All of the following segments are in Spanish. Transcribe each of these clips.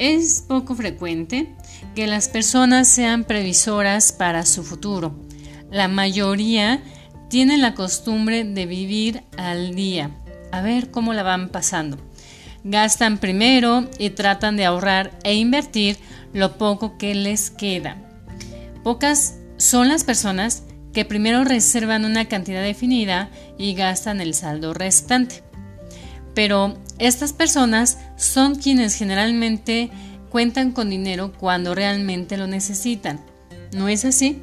Es poco frecuente que las personas sean previsoras para su futuro. La mayoría tienen la costumbre de vivir al día, a ver cómo la van pasando. Gastan primero y tratan de ahorrar e invertir lo poco que les queda. Pocas son las personas que primero reservan una cantidad definida y gastan el saldo restante. Pero estas personas son quienes generalmente cuentan con dinero cuando realmente lo necesitan. ¿No es así?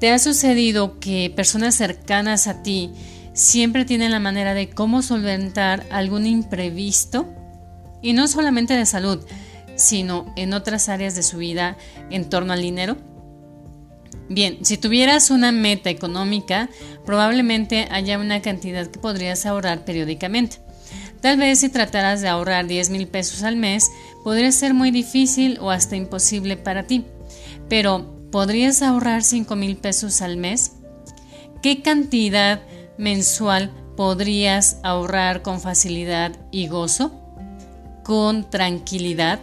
¿Te ha sucedido que personas cercanas a ti siempre tienen la manera de cómo solventar algún imprevisto? Y no solamente de salud, sino en otras áreas de su vida en torno al dinero. Bien, si tuvieras una meta económica, probablemente haya una cantidad que podrías ahorrar periódicamente. Tal vez si trataras de ahorrar 10 mil pesos al mes, podría ser muy difícil o hasta imposible para ti. Pero, ¿podrías ahorrar 5 mil pesos al mes? ¿Qué cantidad mensual podrías ahorrar con facilidad y gozo? ¿Con tranquilidad?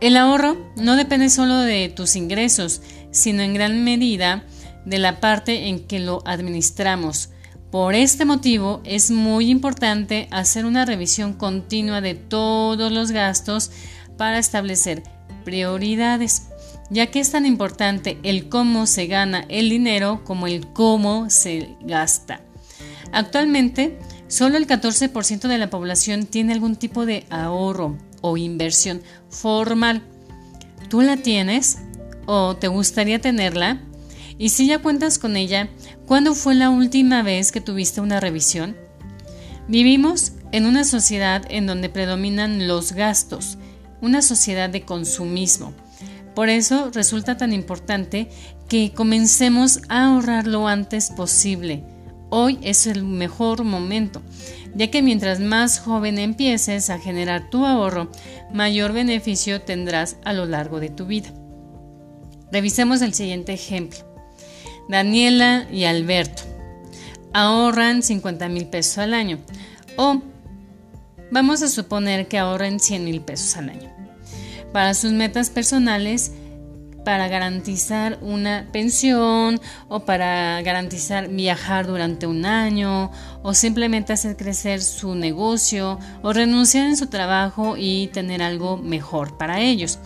El ahorro no depende solo de tus ingresos, sino en gran medida de la parte en que lo administramos. Por este motivo es muy importante hacer una revisión continua de todos los gastos para establecer prioridades, ya que es tan importante el cómo se gana el dinero como el cómo se gasta. Actualmente, solo el 14% de la población tiene algún tipo de ahorro o inversión formal. ¿Tú la tienes? o te gustaría tenerla? Y si ya cuentas con ella, ¿cuándo fue la última vez que tuviste una revisión? Vivimos en una sociedad en donde predominan los gastos, una sociedad de consumismo. Por eso resulta tan importante que comencemos a ahorrar lo antes posible. Hoy es el mejor momento, ya que mientras más joven empieces a generar tu ahorro, mayor beneficio tendrás a lo largo de tu vida. Revisemos el siguiente ejemplo. Daniela y Alberto ahorran 50 mil pesos al año o vamos a suponer que ahorren 100 mil pesos al año. Para sus metas personales, para garantizar una pensión o para garantizar viajar durante un año o simplemente hacer crecer su negocio o renunciar en su trabajo y tener algo mejor para ellos.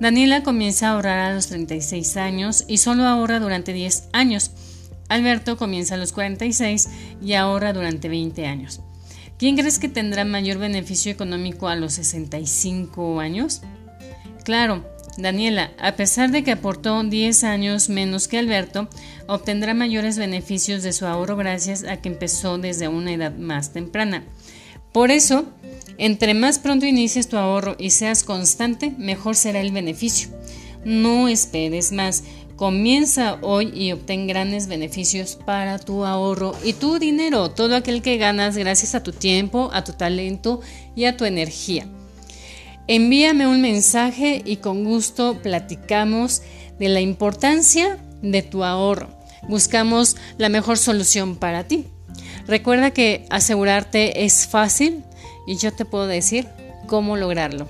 Daniela comienza a ahorrar a los 36 años y solo ahorra durante 10 años. Alberto comienza a los 46 y ahorra durante 20 años. ¿Quién crees que tendrá mayor beneficio económico a los 65 años? Claro, Daniela, a pesar de que aportó 10 años menos que Alberto, obtendrá mayores beneficios de su ahorro gracias a que empezó desde una edad más temprana. Por eso, entre más pronto inicies tu ahorro y seas constante, mejor será el beneficio. No esperes más. Comienza hoy y obtén grandes beneficios para tu ahorro y tu dinero, todo aquel que ganas gracias a tu tiempo, a tu talento y a tu energía. Envíame un mensaje y con gusto platicamos de la importancia de tu ahorro. Buscamos la mejor solución para ti. Recuerda que asegurarte es fácil y yo te puedo decir cómo lograrlo.